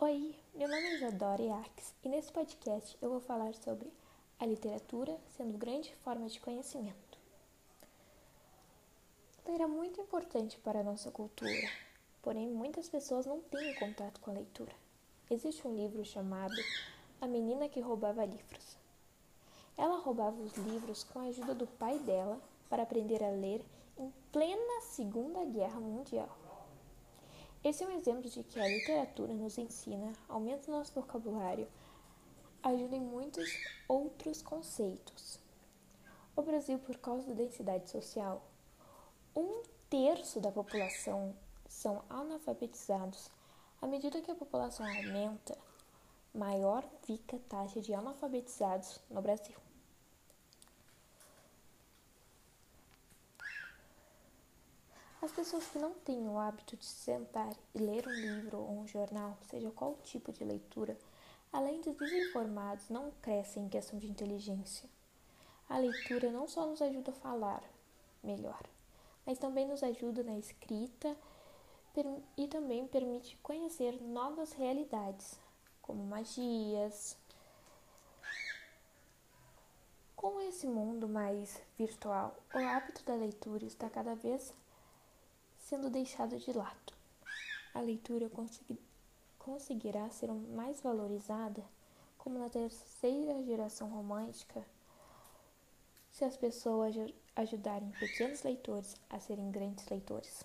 Oi, meu nome é Isadora Iaques e nesse podcast eu vou falar sobre a literatura sendo grande forma de conhecimento. Ler é muito importante para a nossa cultura, porém muitas pessoas não têm contato com a leitura. Existe um livro chamado A Menina que Roubava Livros. Ela roubava os livros com a ajuda do pai dela para aprender a ler em plena Segunda Guerra Mundial. Esse é um exemplo de que a literatura nos ensina, aumenta nosso vocabulário, ajuda em muitos outros conceitos. O Brasil, por causa da densidade social, um terço da população são analfabetizados. À medida que a população aumenta, maior fica a taxa de analfabetizados no Brasil. As pessoas que não têm o hábito de sentar e ler um livro ou um jornal, seja qual tipo de leitura, além de desinformados, não crescem em questão de inteligência. A leitura não só nos ajuda a falar melhor, mas também nos ajuda na escrita e também permite conhecer novas realidades, como magias. Com esse mundo mais virtual, o hábito da leitura está cada vez sendo deixado de lado. A leitura conseguirá ser mais valorizada como na terceira geração romântica se as pessoas ajudarem pequenos leitores a serem grandes leitores.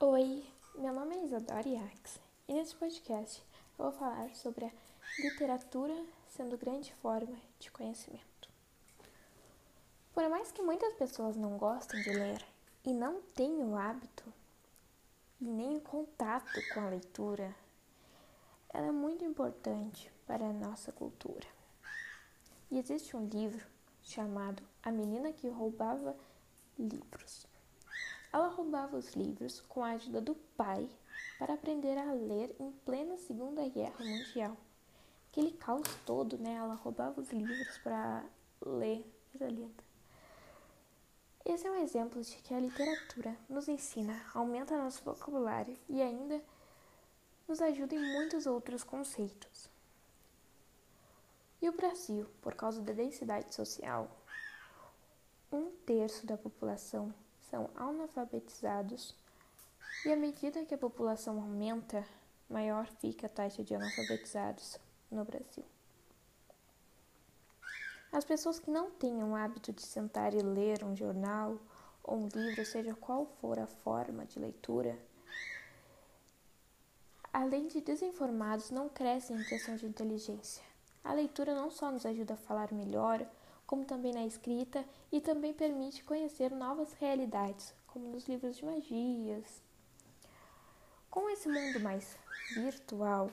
Oi, meu nome é Isadora Iax e nesse podcast eu vou falar sobre a literatura sendo grande forma de conhecimento. Por mais que muitas pessoas não gostem de ler e não tenham o hábito e nem o contato com a leitura, ela é muito importante para a nossa cultura. E existe um livro chamado A Menina que Roubava Livros. Ela roubava os livros com a ajuda do pai para aprender a ler em plena Segunda Guerra Mundial. Aquele caos todo, né? Ela roubava os livros para ler. Coisa. Esse é um exemplo de que a literatura nos ensina, aumenta nosso vocabulário e ainda nos ajuda em muitos outros conceitos. E o Brasil, por causa da densidade social, um terço da população são analfabetizados e à medida que a população aumenta, maior fica a taxa de analfabetizados no Brasil. As pessoas que não têm o hábito de sentar e ler um jornal ou um livro, seja qual for a forma de leitura, além de desinformados, não crescem em questão de inteligência. A leitura não só nos ajuda a falar melhor, como também na escrita e também permite conhecer novas realidades, como nos livros de magias. Com esse mundo mais virtual,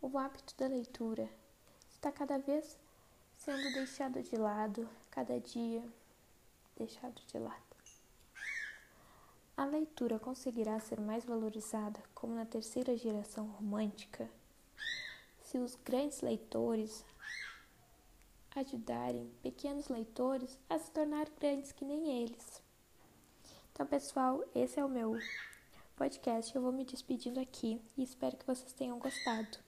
o hábito da leitura está cada vez sendo deixado de lado cada dia, deixado de lado. A leitura conseguirá ser mais valorizada como na terceira geração romântica se os grandes leitores ajudarem pequenos leitores a se tornar grandes que nem eles. Então, pessoal, esse é o meu podcast. Eu vou me despedindo aqui e espero que vocês tenham gostado.